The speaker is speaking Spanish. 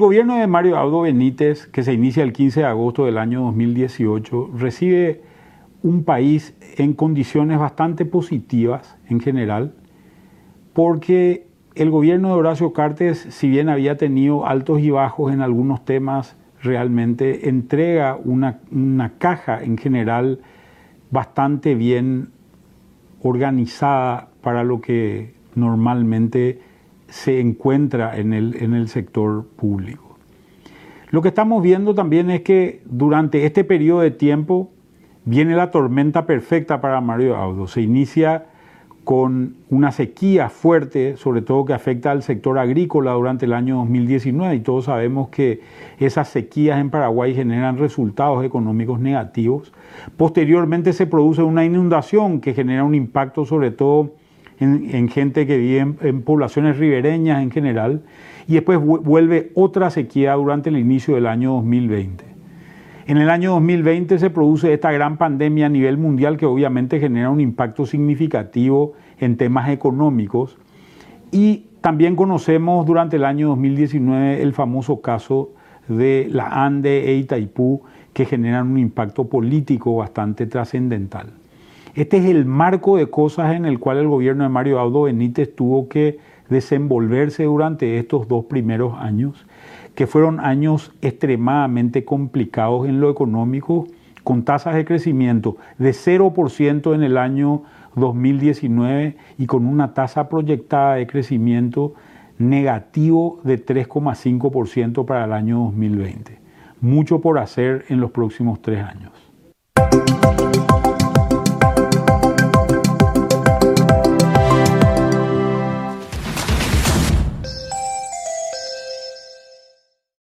gobierno de Mario Audo Benítez, que se inicia el 15 de agosto del año 2018, recibe un país en condiciones bastante positivas en general, porque el gobierno de Horacio Cartes, si bien había tenido altos y bajos en algunos temas, realmente entrega una, una caja en general bastante bien organizada para lo que normalmente se encuentra en el, en el sector público. Lo que estamos viendo también es que durante este periodo de tiempo viene la tormenta perfecta para Mario Audo. Se inicia con una sequía fuerte, sobre todo que afecta al sector agrícola durante el año 2019 y todos sabemos que esas sequías en Paraguay generan resultados económicos negativos. Posteriormente se produce una inundación que genera un impacto sobre todo en, gente que vive en, poblaciones ribereñas en general y después vuelve otra sequía durante el inicio del año 2020. En el año 2020 se produce esta gran pandemia a nivel mundial que obviamente genera un impacto significativo en temas económicos y también conocemos durante el año 2019 el famoso caso de la ANDE e Itaipú que generan un impacto político bastante trascendental. Este es el marco de cosas en el cual el gobierno de Mario Audo Benítez tuvo que desenvolverse durante estos dos primeros años que fueron años extremadamente complicados en lo económico, con tasas de crecimiento de 0% en el año 2019 y con una tasa proyectada de crecimiento negativo de 3,5% para el año 2020. Mucho por hacer en los próximos tres años.